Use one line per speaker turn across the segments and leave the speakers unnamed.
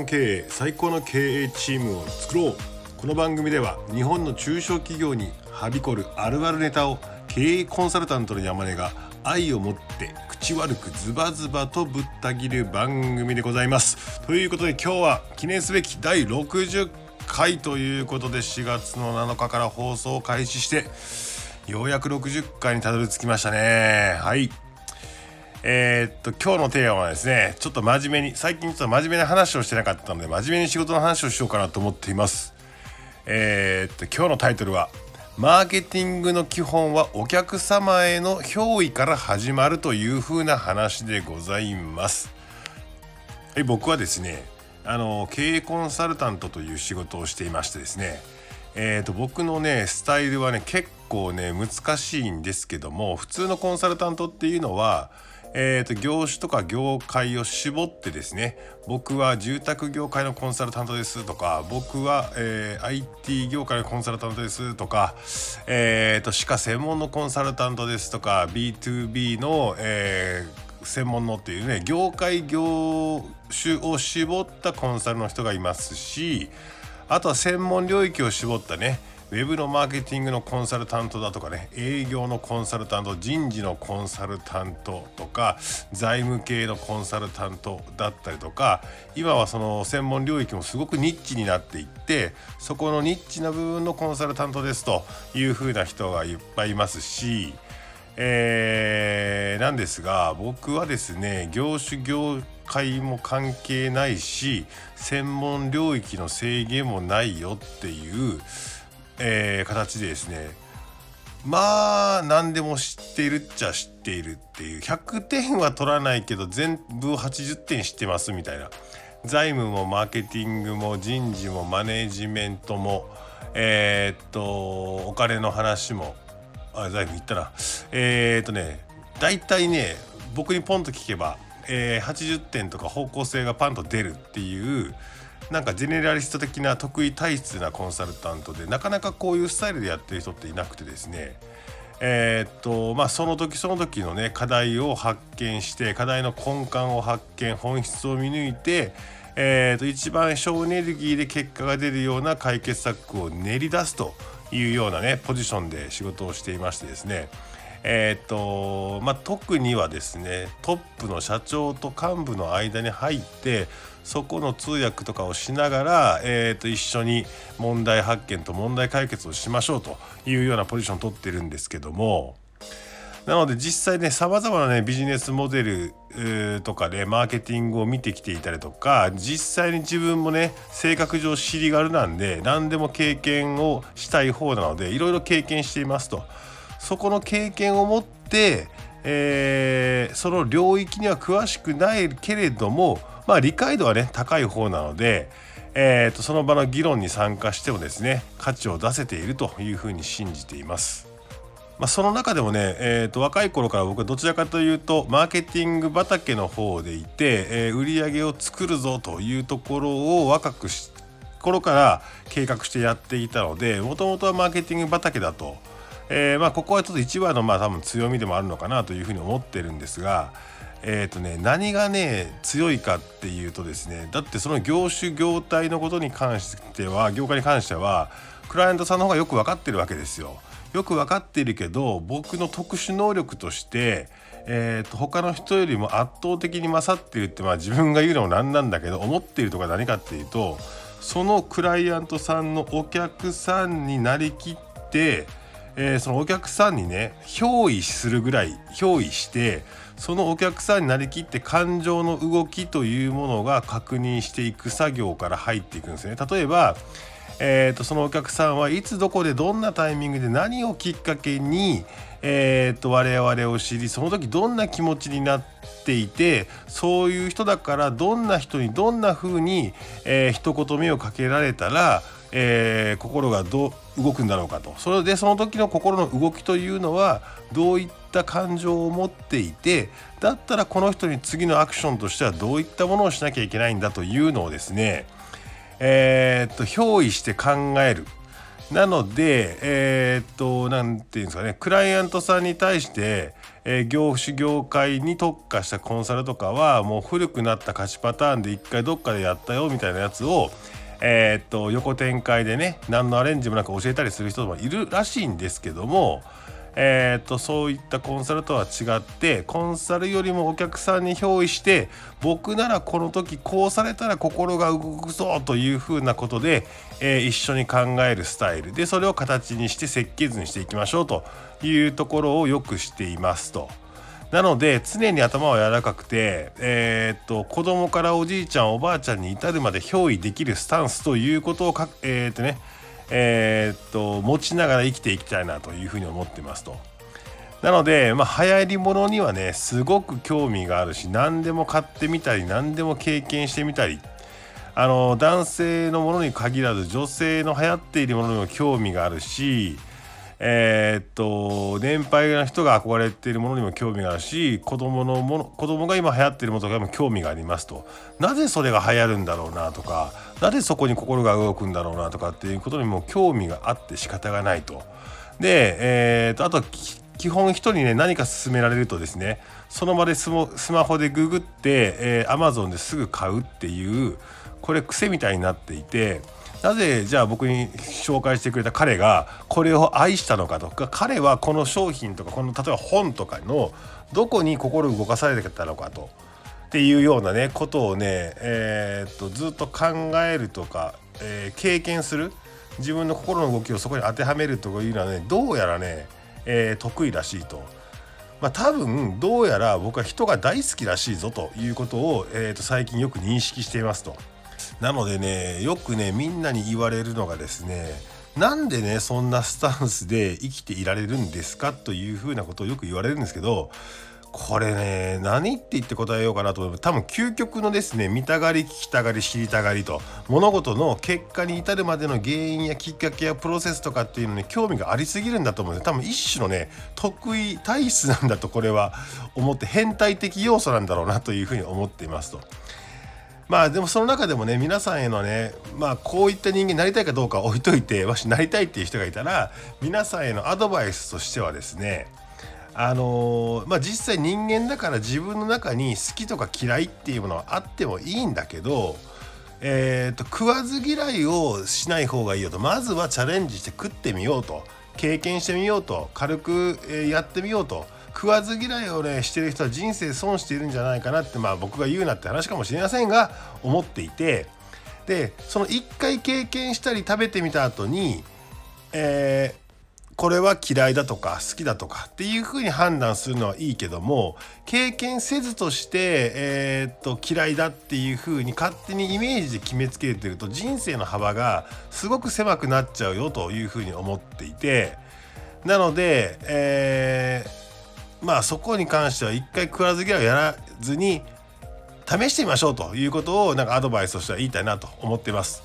満経営最高の経営チームを作ろう。この番組では日本の中小企業にはびこるあるあるネタを経営コンサルタントの山根が愛を持って口悪くズバズバとぶった切る番組でございます。ということで今日は記念すべき第60回ということで4月の7日から放送を開始してようやく60回にたどり着きましたね。はい。えー、っと今日のテーマはですねちょっと真面目に最近ちょっと真面目な話をしてなかったので真面目に仕事の話をしようかなと思っています。えー、っと今日のタイトルはマーケティングの基本はお客様への憑依から始まるというふうな話でございます。はい僕はですねあの経営コンサルタントという仕事をしていましてですねえーと、僕のねスタイルはね結構ね難しいんですけども普通のコンサルタントっていうのはえーと、業種とか業界を絞ってですね僕は住宅業界のコンサルタントですとか僕は、えー、IT 業界のコンサルタントですとか、えーと、歯科専門のコンサルタントですとか B2B の、えー、専門のっていうね業界業種を絞ったコンサルの人がいますしあとは専門領域を絞ったねウェブのマーケティングのコンサルタントだとかね営業のコンサルタント人事のコンサルタントとか財務系のコンサルタントだったりとか今はその専門領域もすごくニッチになっていってそこのニッチな部分のコンサルタントですというふうな人がいっぱいいますしえー、なんですが僕はですね業種業界も関係ないし専門領域の制限もないよっていうえー、形でですねまあ何でも知っているっちゃ知っているっていう100点は取らないけど全部80点知ってますみたいな。財務もマーケティングも人事もマネジメントもえー、っとお金の話もあ財務言ったな。えー、っとね大体ね僕にポンと聞けば、えー、80点とか方向性がパンと出るっていうなんかジェネラリスト的な得意体質なコンサルタントでなかなかこういうスタイルでやってる人っていなくてですね。えー、っとまあその時その時のね課題を発見して課題の根幹を発見本質を見抜いてえー、と一番省エネルギーで結果が出るような解決策を練り出すというようなねポジションで仕事をしていましてですね。えーとまあ、特にはですねトップの社長と幹部の間に入ってそこの通訳とかをしながら、えー、と一緒に問題発見と問題解決をしましょうというようなポジションを取ってるんですけどもなので実際ねさまざまなねビジネスモデルとかで、ね、マーケティングを見てきていたりとか実際に自分もね性格上尻軽なんで何でも経験をしたい方なのでいろいろ経験していますと。そこの経験を持って、えー、その領域には詳しくないけれども、まあ、理解度はね高い方なので、えーと、その場の議論に参加してもですね価値を出せているというふうに信じています。まあ、その中でもね、えーと、若い頃から僕はどちらかというとマーケティング畑の方でいて、えー、売り上げを作るぞというところを若くし頃から計画してやっていたのでもともとはマーケティング畑だとえー、まあ、ここはちょっと一番のまあ多分強みでもあるのかなというふうに思ってるんですが、えーとね、何がね強いかっていうとですねだってその業種業態のことに関しては業界に関してはクライアントさんの方がよく分かってるわけですよ。よく分かっているけど僕の特殊能力として、えーと、他の人よりも圧倒的に勝っているってまあ自分が言うのもなんなんだけど思っているとか何かっていうとそのクライアントさんのお客さんになりきってえー、そのお客さんにね憑依するぐらい憑依してそのお客さんになりきって感情の動きというものが確認していく作業から入っていくんですね。例えばえーと、そのお客さんはいつどこでどんなタイミングで何をきっかけに、えーと、我々を知りその時どんな気持ちになっていてそういう人だからどんな人にどんな風に、えー、一言目をかけられたらえー、心がどう動くんだろうかと。それでその時の心の動きというのはどういった感情を持っていてだったらこの人に次のアクションとしてはどういったものをしなきゃいけないんだというのをですねえー、っと憑依して考える。なのでえー、っと何て言うんですかねクライアントさんに対してえ、業種業界に特化したコンサルとかはもう古くなった勝ちパターンで一回どっかでやったよみたいなやつをえー、っと横展開でね何のアレンジもなく教えたりする人もいるらしいんですけどもえーと、そういったコンサルとは違ってコンサルよりもお客さんに憑依して僕ならこの時こうされたら心が動くぞというふうなことで、えー、一緒に考えるスタイルでそれを形にして設計図にしていきましょうというところをよくしていますと。なので常に頭は柔らかくて、えー、っと子供からおじいちゃんおばあちゃんに至るまで憑依できるスタンスということをかえー、っとねえー、っと持ちながら生きていきたいなというふうに思ってますと。なので、まあ、流行りものにはねすごく興味があるし何でも買ってみたり何でも経験してみたりあの男性のものに限らず女性の流行っているものにも興味があるしえー、っと年配の人が憧れているものにも興味があるし子供のもの子供が今流行っているものとかにも興味がありますとなぜそれが流行るんだろうなとかなぜそこに心が動くんだろうなとかっていうことにも興味があって仕方がないと。で、えー、っとあと基本人にね何か勧められるとですねその場でスマホでググって、えー、Amazon ですぐ買うっていうこれ癖みたいになっていて。なぜじゃあ僕に紹介してくれた彼がこれを愛したのかとか彼はこの商品とかこの例えば本とかのどこに心動かされてたのかとっていうようなねことをね、えー、っとずっと考えるとか、えー、経験する自分の心の動きをそこに当てはめるというのはねどうやらね、えー、得意らしいと。まあ、多分どうやら僕は人が大好きらしいぞということを、えー、と最近よく認識していますと。なのでねよくねみんなに言われるのがですねなんでねそんなスタンスで生きていられるんですかというふうなことをよく言われるんですけどこれね何って言って答えようかなと思う多分究極のですね見たがり聞きたがり知りたがりと物事の結果に至るまでの原因やきっかけやプロセスとかっていうのに興味がありすぎるんだと思うんで多分一種のね得意体質なんだとこれは思って変態的要素なんだろうなというふうに思っていますと。まあでもその中でもね皆さんへのねまあこういった人間になりたいかどうか置いといてもしなりたいっていう人がいたら皆さんへのアドバイスとしてはですねあのー、まあ実際人間だから自分の中に好きとか嫌いっていうものはあってもいいんだけどえーと、食わず嫌いをしない方がいいよと。まずはチャレンジして食ってみようと。経験してみようと。軽く、やってみようと。食わず嫌いをねしてる人は人生損しているんじゃないかなってまあ僕が言うなって話かもしれませんが思っていてでその1回経験したり食べてみた後に、えー、これは嫌いだとか好きだとかっていうふうに判断するのはいいけども経験せずとして、えー、っと嫌いだっていうふうに勝手にイメージで決めつけてると人生の幅がすごく狭くなっちゃうよというふうに思っていてなので、えーまあそこに関しては一回食わず嫌いをやらずに試してみましょうということをなんかアドバイスとしては言いたいなと思ってます。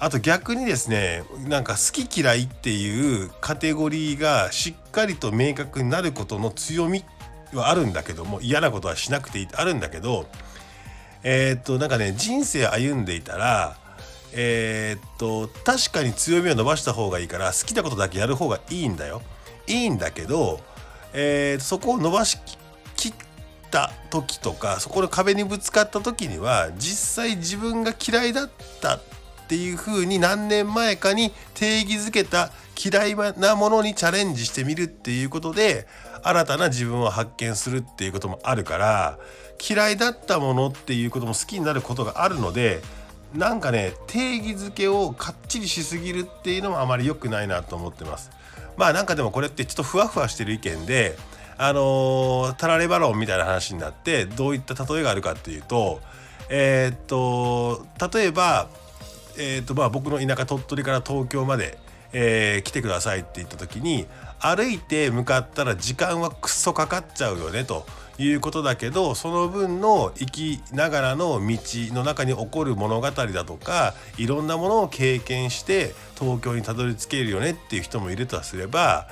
あと逆にですねなんか好き嫌いっていうカテゴリーがしっかりと明確になることの強みはあるんだけども嫌なことはしなくていいあるんだけどえー、っとなんかね人生歩んでいたらえー、っと確かに強みを伸ばした方がいいから好きなことだけやる方がいいんだよいいんだけどえー、そこを伸ばしきった時とかそこの壁にぶつかった時には実際自分が嫌いだったっていうふうに何年前かに定義づけた嫌いなものにチャレンジしてみるっていうことで新たな自分を発見するっていうこともあるから嫌いだったものっていうことも好きになることがあるのでなんかね定義づけをかっちりしすぎるっていうのもあまり良くないなと思ってます。まあなんかでもこれってちょっとふわふわしてる意見であのー、タラレバロンみたいな話になってどういった例えがあるかっていうとえー、っと例えば、えー、っとまあ僕の田舎鳥取から東京まで、えー、来てくださいって言った時に歩いて向かったら時間はくっそかかっちゃうよねということだけどその分の生きながらの道の中に起こる物語だとかいろんなものを経験して東京にたどり着けるよねっていう人もいるとすれば、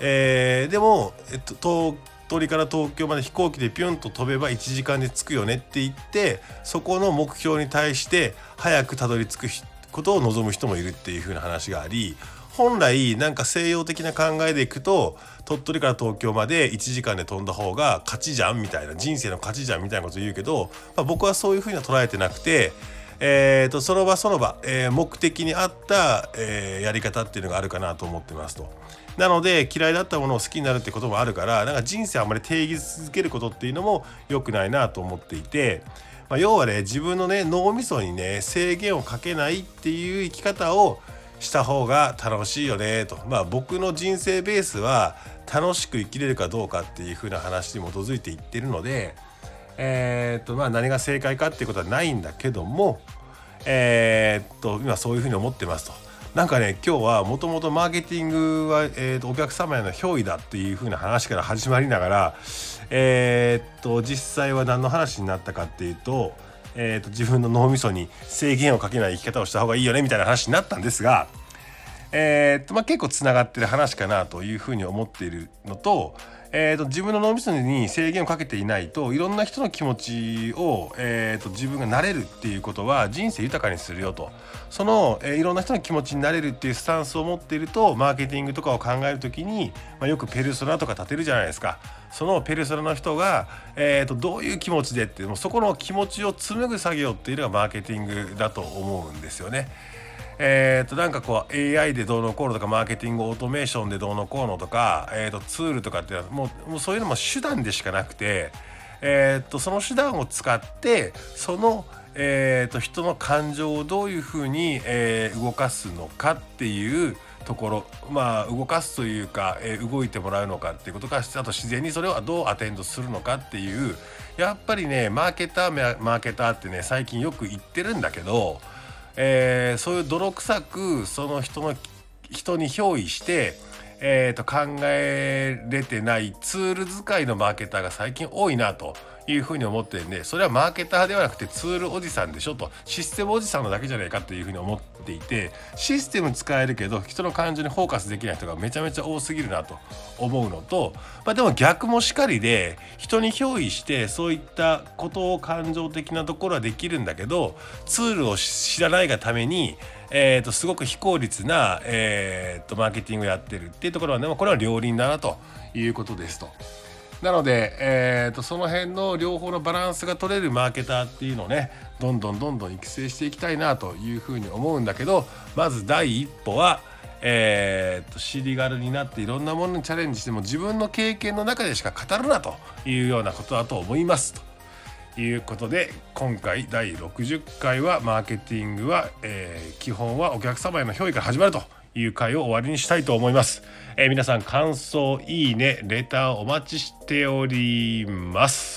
えー、でも、えっと、東鳥から東京まで飛行機でピュンと飛べば1時間で着くよねって言ってそこの目標に対して早くたどり着くことを望む人もいるっていう風な話があり本来なんか西洋的な考えでいくと鳥取から東京まで1時間で飛んだ方が勝ちじゃんみたいな人生の勝ちじゃんみたいなこと言うけど、まあ、僕はそういう風には捉えてなくて。えーと、その場その場、えー、目的に合った、えー、やり方っていうのがあるかなと思ってますと。なので嫌いだったものを好きになるってこともあるからなんか人生あんまり定義続けることっていうのも良くないなと思っていて、まあ、要はね自分のね脳みそにね制限をかけないっていう生き方をした方が楽しいよねとまあ僕の人生ベースは楽しく生きれるかどうかっていう風な話に基づいていってるのでえー、っとまあ何が正解かっていうことはないんだけどもえー、っと今そういう風に思ってますと。なんかね今日はもともとマーケティングは、えーと、お客様への憑依だっていう風な話から始まりながらえー、っと実際は何の話になったかっていうと,、えー、と自分の脳みそに制限をかけない生き方をした方がいいよねみたいな話になったんですが、えー、っとまあ、結構つながってる話かなというふうに思っているのとえーと、自分の脳みそに制限をかけていないといろんな人の気持ちを、えーと、自分がなれるっていうことは人生豊かにするよとその、えー、いろんな人の気持ちになれるっていうスタンスを持っているとマーケティングとかを考える時に、まあ、よくペルソナとか立てるじゃないですかそのペルソナの人が、えーと、とどういう気持ちでってもうそこの気持ちを紡ぐ作業っていうのがマーケティングだと思うんですよね。えー、となんかこう AI でどうのこうのとかマーケティングオートメーションでどうのこうのとか、えー、とツールとかってもうもうそういうのも手段でしかなくて、えー、とその手段を使ってその、えー、と人の感情をどういうふうに、えー、動かすのかっていうところまあ動かすというか、えー、動いてもらうのかっていうことかあと自然にそれをどうアテンドするのかっていうやっぱりねマーケターマーケターってね最近よく言ってるんだけどえー、そういう泥臭くその人の人に憑依して、えー、と考えれてないツール使いのマーケターが最近多いなと。いうふうに思ってるんでそれはマーケターではなくてツールおじさんでしょとシステムおじさんのだけじゃないかっていうふうに思っていてシステム使えるけど人の感情にフォーカスできない人がめちゃめちゃ多すぎるなと思うのと、まあ、でも逆もしかりで人に憑依してそういったことを感情的なところはできるんだけどツールを知らないがためにえーと、すごく非効率な、えーと、マーケティングをやってるっていうところはねこれは両輪だなということですと。なので、えーと、その辺の両方のバランスが取れるマーケターっていうのをねどんどんどんどん育成していきたいなというふうに思うんだけどまず第一歩はえー、と尻軽になっていろんなものにチャレンジしても自分の経験の中でしか語るなというようなことだと思いますということで今回第60回はマーケティングは、えー、基本はお客様への評価から始まるという回を終わりにしたいと思います。えー、皆さん感想いいねレターお待ちしております。